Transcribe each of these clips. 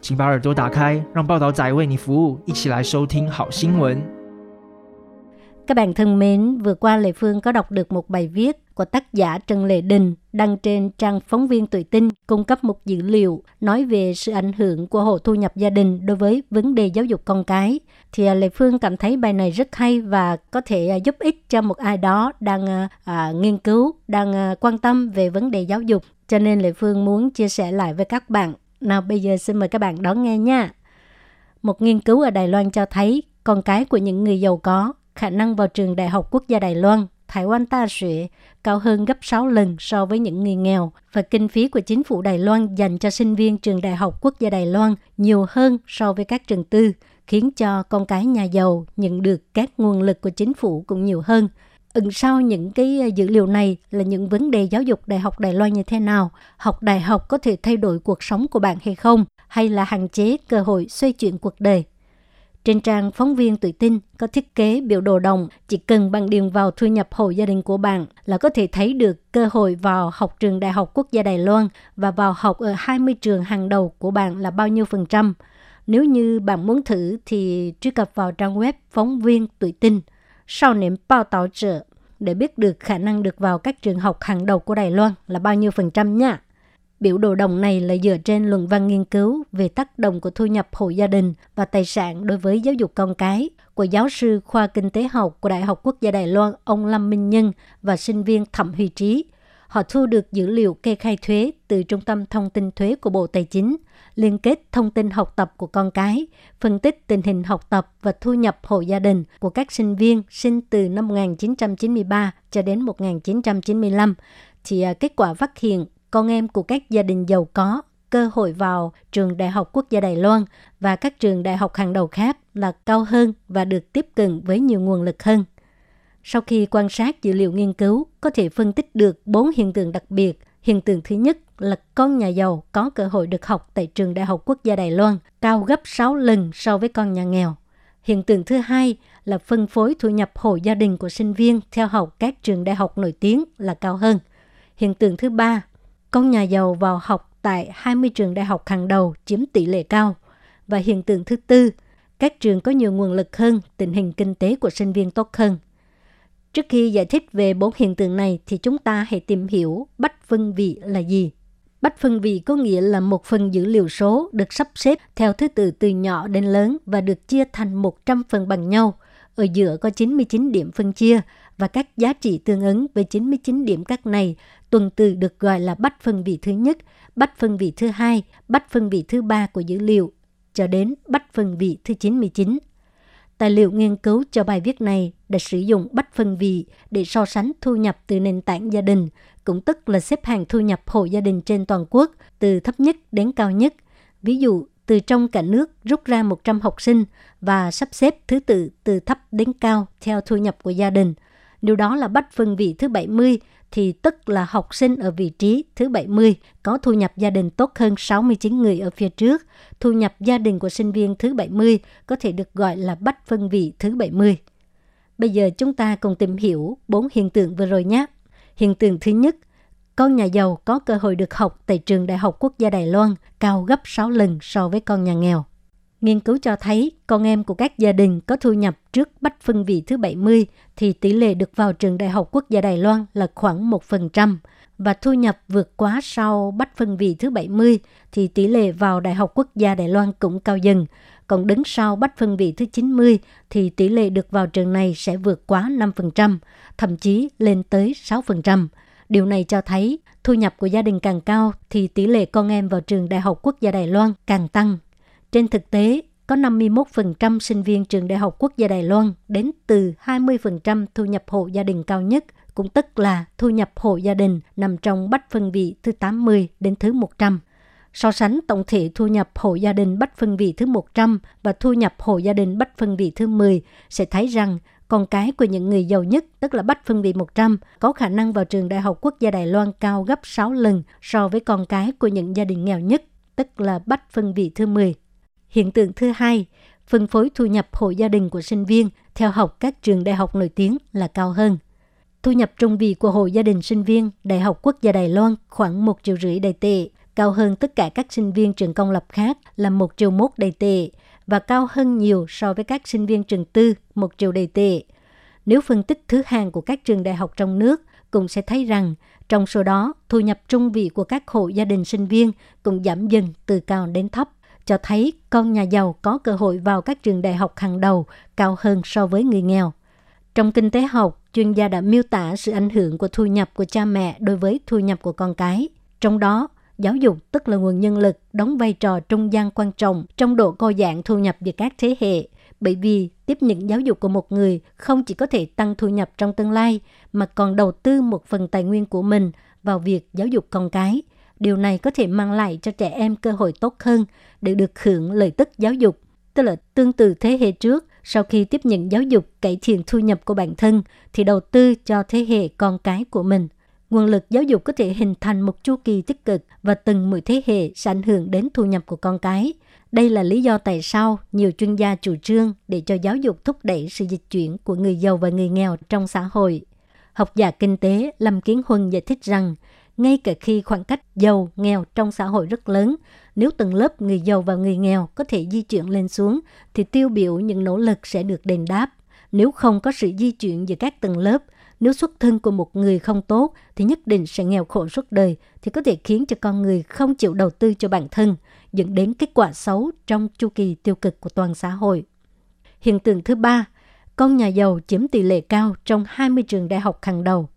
请把耳朵打开，让报道仔为你服务，一起来收听好新闻。 Các bạn thân mến, vừa qua Lệ Phương có đọc được một bài viết của tác giả Trần Lệ Đình đăng trên trang phóng viên Tuổi Tinh cung cấp một dữ liệu nói về sự ảnh hưởng của hộ thu nhập gia đình đối với vấn đề giáo dục con cái. Thì à, Lệ Phương cảm thấy bài này rất hay và có thể à, giúp ích cho một ai đó đang à, à, nghiên cứu, đang à, quan tâm về vấn đề giáo dục. Cho nên Lệ Phương muốn chia sẻ lại với các bạn. nào bây giờ xin mời các bạn đón nghe nha. Một nghiên cứu ở Đài Loan cho thấy con cái của những người giàu có khả năng vào trường Đại học Quốc gia Đài Loan, Thái Quan Ta Suyệ cao hơn gấp 6 lần so với những người nghèo và kinh phí của chính phủ Đài Loan dành cho sinh viên trường Đại học Quốc gia Đài Loan nhiều hơn so với các trường tư, khiến cho con cái nhà giàu nhận được các nguồn lực của chính phủ cũng nhiều hơn. Ẩn sau những cái ờ, dữ liệu này là những vấn đề giáo dục Đại học Đài Loan như thế nào? Học đại học có thể thay đổi cuộc sống của bạn hay không? Hay là hạn chế cơ hội xoay chuyển cuộc đời? Trên trang phóng viên tự tin có thiết kế biểu đồ đồng, chỉ cần bạn điền vào thu nhập hộ gia đình của bạn là có thể thấy được cơ hội vào học trường Đại học Quốc gia Đài Loan và vào học ở 20 trường hàng đầu của bạn là bao nhiêu phần trăm. Nếu như bạn muốn thử thì truy cập vào trang web phóng viên tuổi tin, sau niệm bao tạo trợ để biết được khả năng được vào các trường học hàng đầu của Đài Loan là bao nhiêu phần trăm nha. Biểu đồ đồng này là dựa trên luận văn nghiên cứu về tác động của thu nhập hộ gia đình và tài sản đối với giáo dục con cái của giáo sư khoa kinh tế học của Đại học Quốc gia Đài Loan ông Lâm Minh Nhân và sinh viên Thẩm Huy Trí. Họ thu được dữ liệu kê khai thuế từ Trung tâm Thông tin Thuế của Bộ Tài chính, liên kết thông tin học tập của con cái, phân tích tình hình học tập và thu nhập hộ gia đình của các sinh viên sinh từ năm 1993 cho đến 1995. Thì à, kết quả phát hiện con em của các gia đình giàu có cơ hội vào trường Đại học Quốc gia Đài Loan và các trường đại học hàng đầu khác là cao hơn và được tiếp cận với nhiều nguồn lực hơn. Sau khi quan sát dữ liệu nghiên cứu, có thể phân tích được bốn hiện tượng đặc biệt. Hiện tượng thứ nhất là con nhà giàu có cơ hội được học tại trường Đại học Quốc gia Đài Loan cao gấp 6 lần so với con nhà nghèo. Hiện tượng thứ hai là phân phối thu nhập hộ gia đình của sinh viên theo học các trường đại học nổi tiếng là cao hơn. Hiện tượng thứ ba con nhà giàu vào học tại 20 trường đại học hàng đầu chiếm tỷ lệ cao. Và hiện tượng thứ tư, các trường có nhiều nguồn lực hơn, tình hình kinh tế của sinh viên tốt hơn. Trước khi giải thích về bốn hiện tượng này thì chúng ta hãy tìm hiểu bách phân vị là gì. Bách phân vị có nghĩa là một phần dữ liệu số được sắp xếp theo thứ tự từ nhỏ đến lớn và được chia thành 100 phần bằng nhau. Ở giữa có 99 điểm phân chia và các giá trị tương ứng với 99 điểm các này tuần từ được gọi là bách phân vị thứ nhất, bách phân vị thứ hai, bách phân vị thứ ba của dữ liệu, cho đến bách phân vị thứ 99. Tài liệu nghiên cứu cho bài viết này đã sử dụng bách phân vị để so sánh thu nhập từ nền tảng gia đình, cũng tức là xếp hạng thu nhập hộ gia đình trên toàn quốc từ thấp nhất đến cao nhất. Ví dụ, từ trong cả nước rút ra 100 học sinh và sắp xếp thứ tự từ thấp đến cao theo thu nhập của gia đình. Nếu đó là bách phân vị thứ 70 thì tức là học sinh ở vị trí thứ 70 có thu nhập gia đình tốt hơn 69 người ở phía trước. Thu nhập gia đình của sinh viên thứ 70 có thể được gọi là bách phân vị thứ 70. Bây giờ chúng ta cùng tìm hiểu bốn hiện tượng vừa rồi nhé. Hiện tượng thứ nhất, con nhà giàu có cơ hội được học tại trường Đại học Quốc gia Đài Loan cao gấp 6 lần so với con nhà nghèo. Nghiên cứu cho thấy con em của các gia đình có thu nhập trước bách phân vị thứ 70 thì tỷ lệ được vào trường Đại học Quốc gia Đài Loan là khoảng 1% và thu nhập vượt quá sau bách phân vị thứ 70 thì tỷ lệ vào Đại học Quốc gia Đài Loan cũng cao dần. Còn đứng sau bách phân vị thứ 90 thì tỷ lệ được vào trường này sẽ vượt quá 5%, thậm chí lên tới 6%. Điều này cho thấy thu nhập của gia đình càng cao thì tỷ lệ con em vào trường Đại học Quốc gia Đài Loan càng tăng. Trên thực tế, có 51% sinh viên trường Đại học Quốc gia Đài Loan đến từ 20% thu nhập hộ gia đình cao nhất, cũng tức là thu nhập hộ gia đình nằm trong bách phân vị thứ 80 đến thứ 100. So sánh tổng thể thu nhập hộ gia đình bách phân vị thứ 100 và thu nhập hộ gia đình bách phân vị thứ 10 sẽ thấy rằng con cái của những người giàu nhất, tức là bách phân vị 100, có khả năng vào trường Đại học Quốc gia Đài Loan cao gấp 6 lần so với con cái của những gia đình nghèo nhất, tức là bách phân vị thứ 10. Hiện tượng thứ hai, phân phối thu nhập hộ gia đình của sinh viên theo học các trường đại học nổi tiếng là cao hơn. Thu nhập trung vị của hộ gia đình sinh viên Đại học Quốc gia Đài Loan khoảng 1 triệu rưỡi đầy tệ, cao hơn tất cả các sinh viên trường công lập khác là 1 triệu mốt đầy tệ và cao hơn nhiều so với các sinh viên trường tư 1 triệu đầy tệ. Nếu phân tích thứ hạng của các trường đại học trong nước, cũng sẽ thấy rằng trong số đó, thu nhập trung vị của các hộ gia đình sinh viên cũng giảm dần từ cao đến thấp, cho thấy con nhà giàu có cơ hội vào các trường đại học hàng đầu cao hơn so với người nghèo. Trong kinh tế học, chuyên gia đã miêu tả sự ảnh hưởng của thu nhập của cha mẹ đối với thu nhập của con cái. Trong đó, giáo dục tức là nguồn nhân lực đóng vai trò trung gian quan trọng trong độ co giãn thu nhập giữa các thế hệ. Bởi vì tiếp nhận giáo dục của một người không chỉ có thể tăng thu nhập trong tương lai, mà còn đầu tư một phần tài nguyên của mình vào việc giáo dục con cái. Điều này có thể mang lại cho trẻ em cơ hội tốt hơn để được hưởng lợi tức giáo dục. Tức là tương tự thế hệ trước, sau khi tiếp nhận giáo dục cải thiện thu nhập của bản thân thì đầu tư cho thế hệ con cái của mình. Nguồn lực giáo dục có thể hình thành một chu kỳ tích cực và từng mỗi thế hệ sẽ ảnh hưởng đến thu nhập của con cái. Đây là lý do tại sao nhiều chuyên gia chủ trương để cho giáo dục thúc đẩy sự dịch chuyển của người giàu và người nghèo trong xã hội. Học giả kinh tế Lâm Kiến Huân giải thích rằng, ngay cả khi khoảng cách giàu nghèo trong xã hội rất lớn, nếu từng lớp người giàu và người nghèo có thể di chuyển lên xuống, thì tiêu biểu những nỗ lực sẽ được đền đáp. Nếu không có sự di chuyển giữa các tầng lớp, nếu xuất thân của một người không tốt thì nhất định sẽ nghèo khổ suốt đời, thì có thể khiến cho con người không chịu đầu tư cho bản thân, dẫn đến kết quả xấu trong chu kỳ tiêu cực của toàn xã hội. Hiện tượng thứ ba, con nhà giàu chiếm tỷ lệ cao trong 20 trường đại học hàng đầu.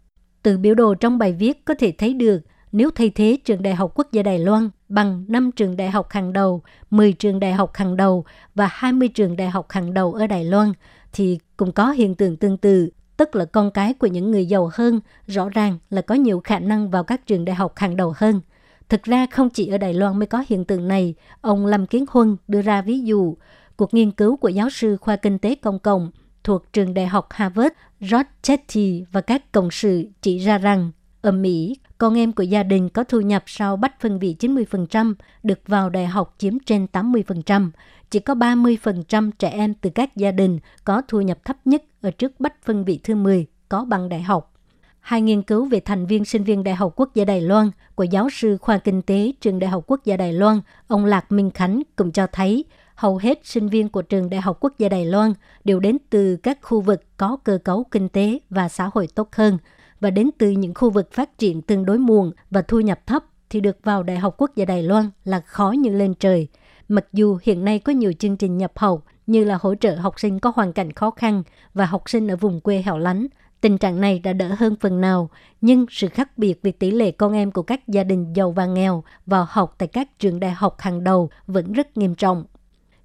Từ biểu đồ trong bài viết có thể thấy được nếu thay thế trường đại học quốc gia Đài Loan bằng 5 trường đại học hàng đầu, 10 trường đại học hàng đầu và 20 trường đại học hàng đầu ở Đài Loan, thì cũng có hiện tượng tương tự, tức là con cái của những người giàu hơn rõ ràng là có nhiều khả năng vào các trường đại học hàng đầu hơn. Thực ra không chỉ ở Đài Loan mới có hiện tượng này, ông Lâm Kiến Huân đưa ra ví dụ, cuộc nghiên cứu của giáo sư khoa kinh tế công cộng thuộc trường đại học Harvard, Rod Chetty và các cộng sự chỉ ra rằng ở Mỹ, con em của gia đình có thu nhập sau bách phân vị 90% được vào đại học chiếm trên 80%. Chỉ có 30% trẻ em từ các gia đình có thu nhập thấp nhất ở trước bách phân vị thứ 10 có bằng đại học. Hai nghiên cứu về thành viên sinh viên Đại học Quốc gia Đài Loan của giáo sư khoa kinh tế trường Đại học Quốc gia Đài Loan, ông Lạc Minh Khánh cũng cho thấy hầu hết sinh viên của trường Đại học Quốc gia Đài Loan đều đến từ các khu vực có cơ cấu kinh tế và xã hội tốt hơn và đến từ những khu vực phát triển tương đối muộn và thu nhập thấp thì được vào Đại học Quốc gia Đài Loan là khó như lên trời. Mặc dù hiện nay có nhiều chương trình nhập học như là hỗ trợ học sinh có hoàn cảnh khó khăn và học sinh ở vùng quê hẻo lánh, tình trạng này đã đỡ hơn phần nào, nhưng sự khác biệt về tỷ lệ con em của các gia đình giàu và nghèo vào học tại các trường đại học hàng đầu vẫn rất nghiêm trọng.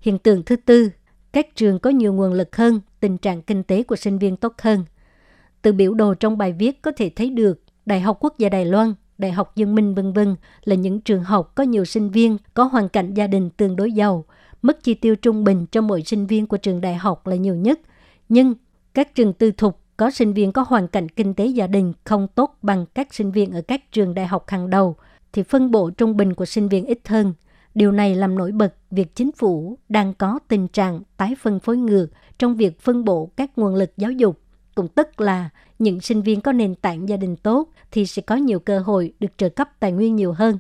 Hiện tượng thứ tư, các trường có nhiều nguồn lực hơn, tình trạng kinh tế của sinh viên tốt hơn. Từ biểu đồ trong bài viết có thể thấy được Đại học Quốc gia Đài Loan, Đại học Dương Minh vân vân là những trường học có nhiều sinh viên có hoàn cảnh gia đình tương đối giàu. Mức chi tiêu trung bình cho mỗi sinh viên của trường đại học là nhiều nhất. Nhưng các trường tư thục có sinh viên có hoàn cảnh kinh tế gia đình không tốt bằng các sinh viên ở các trường đại học hàng đầu, thì phân bổ trung bình của sinh viên ít hơn. Điều này làm nổi bật việc chính phủ đang có tình trạng tái phân phối ngược trong việc phân bổ các nguồn lực giáo dục cũng tức là những sinh viên có nền tảng gia đình tốt thì sẽ có nhiều cơ hội được trợ cấp tài nguyên nhiều hơn.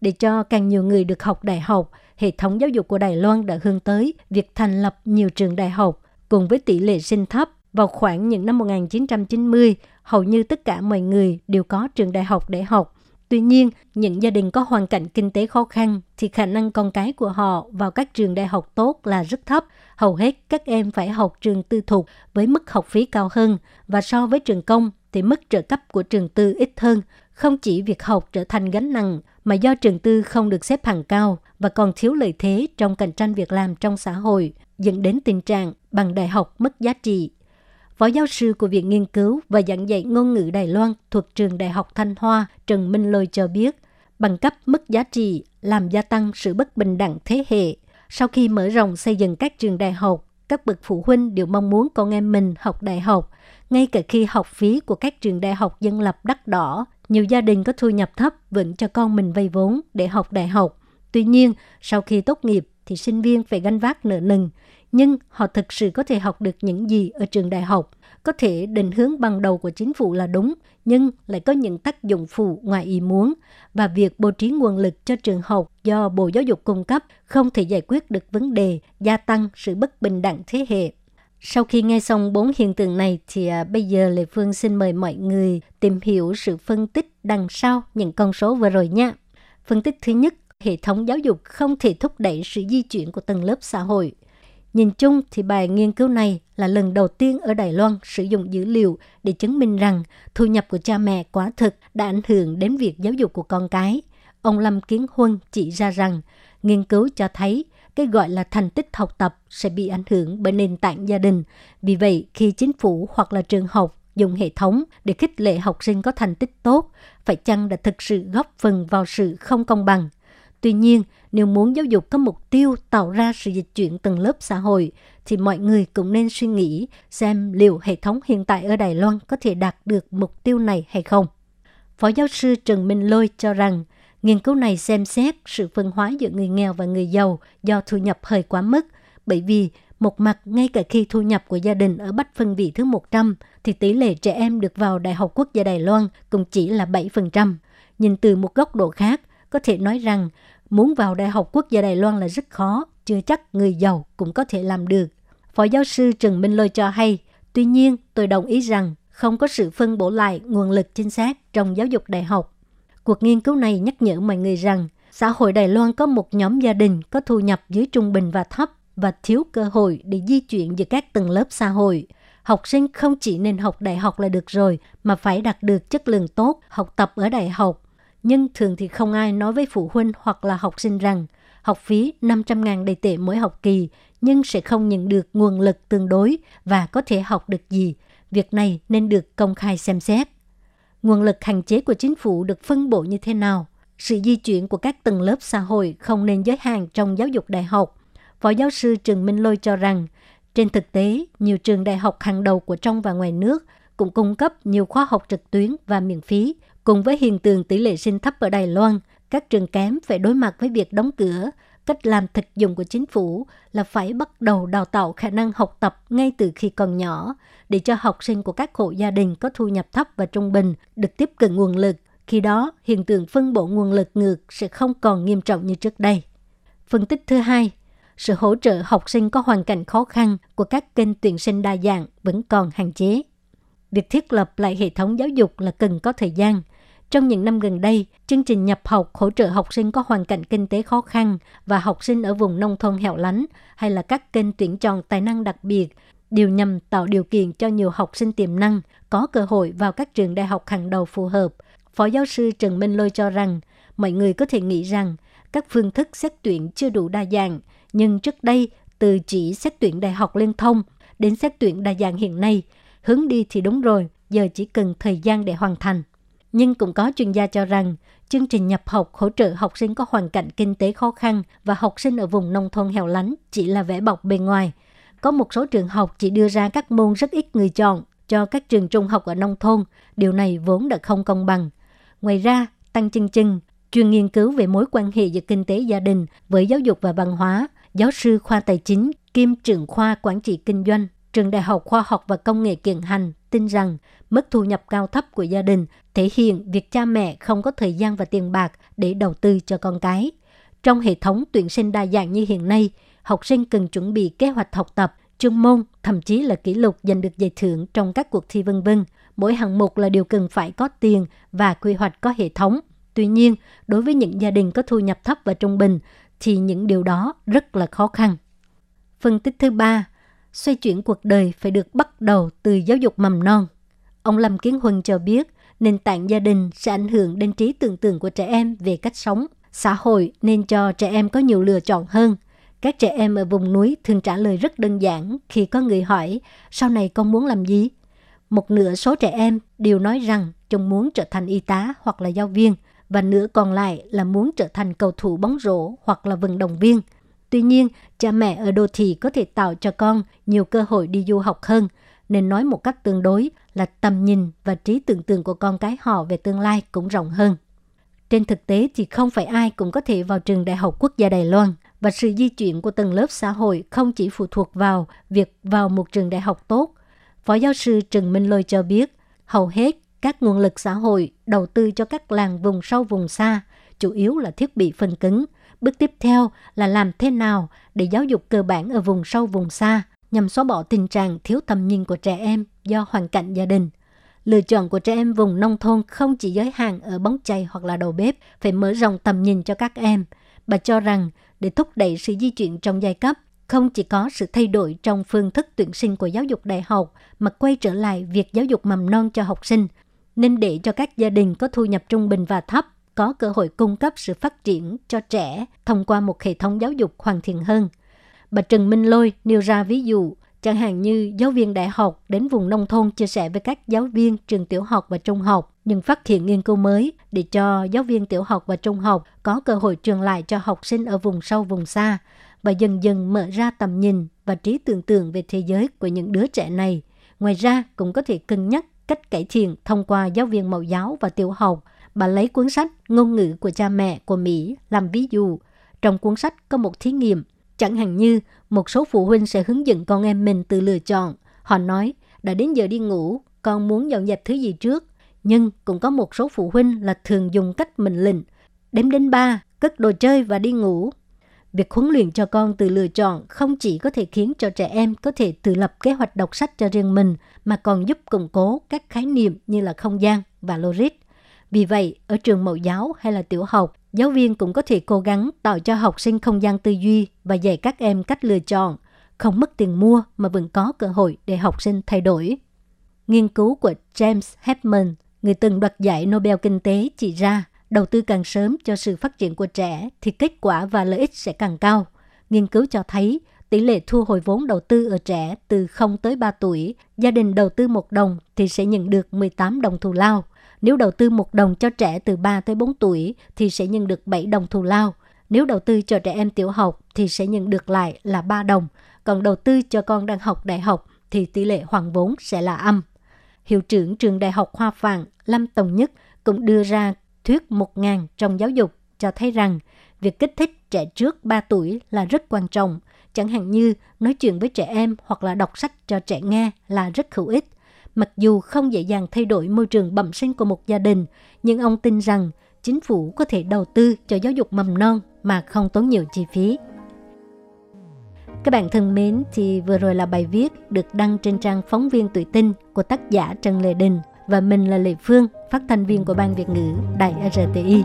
Để cho càng nhiều người được học đại học, hệ thống giáo dục của Đài Loan đã hướng tới việc thành lập nhiều trường đại học cùng với tỷ lệ sinh thấp vào khoảng những năm 1990, hầu như tất cả mọi người đều có trường đại học để học. Tuy nhiên, những gia đình có hoàn cảnh kinh tế khó khăn thì khả năng con cái của họ vào các trường đại học tốt là rất thấp. Hầu hết các em phải học trường tư thục với mức học phí cao hơn và so với trường công thì mức trợ cấp của trường tư ít hơn. Không chỉ việc học trở thành gánh nặng mà do trường tư không được xếp hàng cao và còn thiếu lợi thế trong cạnh tranh việc làm trong xã hội, dẫn đến tình trạng bằng đại học mất giá trị Phó giáo sư của Viện Nghiên cứu và giảng dạy ngôn ngữ Đài Loan thuộc trường Đại học Thanh Hoa Trần Minh Lôi cho biết, bằng cấp mức giá trị, làm gia tăng sự bất bình đẳng thế hệ. Sau khi mở rộng xây dựng các trường đại học, các bậc phụ huynh đều mong muốn con em mình học đại học. Ngay cả khi học phí của các trường đại học dân lập đắt đỏ, nhiều gia đình có thu nhập thấp vẫn cho con mình vay vốn để học đại học. Tuy nhiên, sau khi tốt nghiệp thì sinh viên phải gánh vác nợ nần, nhưng họ thực sự có thể học được những gì ở trường đại học. Có thể định hướng ban đầu của chính phủ là đúng, nhưng lại có những tác dụng phụ ngoài ý muốn và việc bố trí nguồn lực cho trường học do Bộ Giáo dục cung cấp không thể giải quyết được vấn đề gia tăng sự bất bình đẳng thế hệ. Sau khi nghe xong bốn hiện tượng này thì à, bây giờ Lê Phương xin mời mọi người tìm hiểu sự phân tích đằng sau những con số vừa rồi nha. Phân tích thứ nhất, hệ thống giáo dục không thể thúc đẩy sự di chuyển của tầng lớp xã hội. Nhìn chung thì bài nghiên cứu này là lần đầu tiên ở Đài Loan sử dụng dữ liệu để chứng minh rằng thu nhập của cha mẹ quả thực đã ảnh hưởng đến việc giáo dục của con cái. Ông Lâm Kiến Huân chỉ ra rằng nghiên cứu cho thấy cái gọi là thành tích học tập sẽ bị ảnh hưởng bởi nền tảng gia đình. Vì vậy, khi chính phủ hoặc là trường học dùng hệ thống để khích lệ học sinh có thành tích tốt, phải chăng đã thực sự góp phần vào sự không công bằng? Tuy nhiên, nếu muốn giáo dục có mục tiêu tạo ra sự dịch chuyển tầng lớp xã hội, thì mọi người cũng nên suy nghĩ xem liệu hệ thống hiện tại ở Đài Loan có thể đạt được mục tiêu này hay không. Phó giáo sư Trần Minh Lôi cho rằng, nghiên cứu này xem xét sự phân hóa giữa người nghèo và người giàu do thu nhập hơi quá mức, bởi vì một mặt ngay cả khi thu nhập của gia đình ở bách phân vị thứ 100 thì tỷ lệ trẻ em được vào Đại học Quốc gia Đài Loan cũng chỉ là 7%. Nhìn từ một góc độ khác, có thể nói rằng muốn vào Đại học Quốc gia Đài Loan là rất khó, chưa chắc người giàu cũng có thể làm được. Phó giáo sư Trần Minh Lôi cho hay, tuy nhiên tôi đồng ý rằng không có sự phân bổ lại nguồn lực chính xác trong giáo dục đại học. Cuộc nghiên cứu này nhắc nhở mọi người rằng xã hội Đài Loan có một nhóm gia đình có thu nhập dưới trung bình và thấp và thiếu cơ hội để di chuyển giữa các tầng lớp xã hội. Học sinh không chỉ nên học đại học là được rồi, mà phải đạt được chất lượng tốt, học tập ở đại học. Nhưng thường thì không ai nói với phụ huynh hoặc là học sinh rằng học phí 500.000 đầy tệ mỗi học kỳ, nhưng sẽ không nhận được nguồn lực tương đối và có thể học được gì. Việc này nên được công khai xem xét. Nguồn lực hạn chế của chính phủ được phân bổ như thế nào? Sự di chuyển của các tầng lớp xã hội không nên giới hạn trong giáo dục đại học. Phó giáo sư Trần Minh Lôi cho rằng, trên thực tế, nhiều trường đại học hàng đầu của trong và ngoài nước cũng cung cấp nhiều khóa học trực tuyến và miễn phí. Cùng với hiện tượng tỷ lệ sinh thấp ở Đài Loan, các trường kém phải đối mặt với việc đóng cửa. Cách làm thực dụng của chính phủ là phải bắt đầu đào tạo khả năng học tập ngay từ khi còn nhỏ, để cho học sinh của các hộ gia đình có thu nhập thấp và trung bình được tiếp cận nguồn lực. Khi đó, hiện tượng phân bổ nguồn lực ngược sẽ không còn nghiêm trọng như trước đây. Phân tích thứ hai, sự hỗ trợ học sinh có hoàn cảnh khó khăn của các kênh tuyển sinh đa dạng vẫn còn hạn chế. Việc thiết lập lại hệ thống giáo dục là cần có thời gian. Trong những năm gần đây, chương trình nhập học hỗ trợ học sinh có hoàn cảnh kinh tế khó khăn và học sinh ở vùng nông thôn hẻo lánh hay là các kênh tuyển chọn tài năng đặc biệt đều nhằm tạo điều kiện cho nhiều học sinh tiềm năng có cơ hội vào các trường đại học hàng đầu phù hợp. Phó giáo sư Trần Minh Lôi cho rằng, mọi người có thể nghĩ rằng các phương thức xét tuyển chưa đủ đa dạng, nhưng trước đây từ chỉ xét tuyển đại học liên thông đến xét tuyển đa dạng hiện nay, hướng đi thì đúng rồi, giờ chỉ cần thời gian để hoàn thành. Nhưng cũng có chuyên gia cho rằng, chương trình nhập học hỗ trợ học sinh có hoàn cảnh kinh tế khó khăn và học sinh ở vùng nông thôn hẻo lánh chỉ là vẻ bọc bề ngoài. Có một số trường học chỉ đưa ra các môn rất ít người chọn cho các trường trung học ở nông thôn. Điều này vốn đã không công bằng. Ngoài ra, Tăng Chân Chân, chuyên nghiên cứu về mối quan hệ giữa kinh tế gia đình với giáo dục và văn hóa, giáo sư khoa tài chính kiêm trưởng khoa quản trị kinh doanh trường Đại học Khoa học và Công nghệ Kiện Hành tin rằng mức thu nhập cao thấp của gia đình thể hiện việc cha mẹ không có thời gian và tiền bạc để đầu tư cho con cái. Trong hệ thống tuyển sinh đa dạng như hiện nay, học sinh cần chuẩn bị kế hoạch học tập, chuyên môn, thậm chí là kỷ lục giành được giải thưởng trong các cuộc thi vân vân. Mỗi hạng mục là điều cần phải có tiền và quy hoạch có hệ thống. Tuy nhiên, đối với những gia đình có thu nhập thấp và trung bình, thì những điều đó rất là khó khăn. Phân tích thứ ba, xoay chuyển cuộc đời phải được bắt đầu từ giáo dục mầm non. Ông Lâm Kiến Huân cho biết, nền tảng gia đình sẽ ảnh hưởng đến trí tưởng tượng của trẻ em về cách sống. Xã hội nên cho trẻ em có nhiều lựa chọn hơn. Các trẻ em ở vùng núi thường trả lời rất đơn giản khi có người hỏi sau này con muốn làm gì? Một nửa số trẻ em đều nói rằng chúng muốn trở thành y tá hoặc là giáo viên. và nửa còn lại là muốn trở thành cầu thủ bóng rổ hoặc là vận động viên. Tuy nhiên, cha mẹ ở đô thị có thể tạo cho con nhiều cơ hội đi du học hơn, nên nói một cách tương đối là tầm nhìn và trí tưởng tượng của con cái họ về tương lai cũng rộng hơn. Trên thực tế thì không phải ai cũng có thể vào trường Đại học Quốc gia Đài Loan và sự di chuyển của tầng lớp xã hội không chỉ phụ thuộc vào việc vào một trường đại học tốt. Phó giáo sư Trần Minh Lôi cho biết, hầu hết các nguồn lực xã hội đầu tư cho các làng vùng sâu vùng xa, chủ yếu là thiết bị phân cứng. Bước tiếp theo là làm thế nào để giáo dục cơ bản ở vùng sâu vùng xa nhằm xóa bỏ tình trạng thiếu tầm nhìn của trẻ em do hoàn cảnh gia đình. Lựa chọn của trẻ em vùng nông thôn không chỉ giới hạn ở bóng chày hoặc là đầu bếp, phải mở rộng tầm nhìn cho các em. Bà cho rằng để thúc đẩy sự di chuyển trong giai cấp, không chỉ có sự thay đổi trong phương thức tuyển sinh của giáo dục đại học, mà quay trở lại việc giáo dục mầm non cho học sinh, nên để cho các gia đình có thu nhập trung bình và thấp có cơ hội cung cấp sự phát triển cho trẻ thông qua một hệ thống giáo dục hoàn thiện hơn. Bà Trần Minh Lôi nêu ra ví dụ, chẳng hạn như giáo viên đại học đến vùng nông thôn chia sẻ với các giáo viên trường tiểu học và trung học nhưng phát hiện nghiên cứu mới để cho giáo viên tiểu học và trung học có cơ hội truyền lại cho học sinh ở vùng sâu vùng xa và dần dần mở ra tầm nhìn và trí tưởng tượng về thế giới của những đứa trẻ này. Ngoài ra cũng có thể cân nhắc cách cải thiện thông qua giáo viên mẫu giáo và tiểu học. Bà lấy cuốn sách Ngôn ngữ của cha mẹ của Mỹ làm ví dụ. Trong cuốn sách có một thí nghiệm Chẳng hạn như một số phụ huynh sẽ hướng dẫn con em mình tự lựa chọn. Họ nói, đã đến giờ đi ngủ, con muốn dọn dẹp thứ gì trước. Nhưng cũng có một số phụ huynh là thường dùng cách mình lệnh. Đếm đến ba, cất đồ chơi và đi ngủ. Việc huấn luyện cho con tự lựa chọn không chỉ có thể khiến cho trẻ em có thể tự lập kế hoạch đọc sách cho riêng mình, mà còn giúp củng cố các khái niệm như là không gian và logic. Vì vậy, ở trường mẫu giáo hay là tiểu học, giáo viên cũng có thể cố gắng tạo cho học sinh không gian tư duy và dạy các em cách lựa chọn, không mất tiền mua mà vẫn có cơ hội để học sinh thay đổi. Nghiên cứu của James Hepman, người từng đoạt giải Nobel Kinh tế chỉ ra, đầu tư càng sớm cho sự phát triển của trẻ thì kết quả và lợi ích sẽ càng cao. Nghiên cứu cho thấy tỷ lệ thu hồi vốn đầu tư ở trẻ từ 0 tới 3 tuổi, gia đình đầu tư một đồng thì sẽ nhận được 18 đồng thù lao – nếu đầu tư một đồng cho trẻ từ 3 tới 4 tuổi thì sẽ nhận được 7 đồng thù lao. Nếu đầu tư cho trẻ em tiểu học thì sẽ nhận được lại là 3 đồng. Còn đầu tư cho con đang học đại học thì tỷ lệ hoàn vốn sẽ là âm. Hiệu trưởng trường Đại học Hoa Phạn Lâm Tòng Nhất cũng đưa ra thuyết 1.000 trong giáo dục cho thấy rằng việc kích thích trẻ trước 3 tuổi là rất quan trọng. Chẳng hạn như nói chuyện với trẻ em hoặc là đọc sách cho trẻ nghe là rất hữu ích. Mặc dù không dễ dàng thay đổi môi trường bẩm sinh của một gia đình, nhưng ông tin rằng chính phủ có thể đầu tư cho giáo dục mầm non mà không tốn nhiều chi phí. Các bạn thân mến, thì vừa rồi là bài viết được đăng trên trang phóng viên tuổi tinh của tác giả Trần Lê Đình và mình là Lệ Phương, phát thanh viên của Ban Việt ngữ Đài RTI.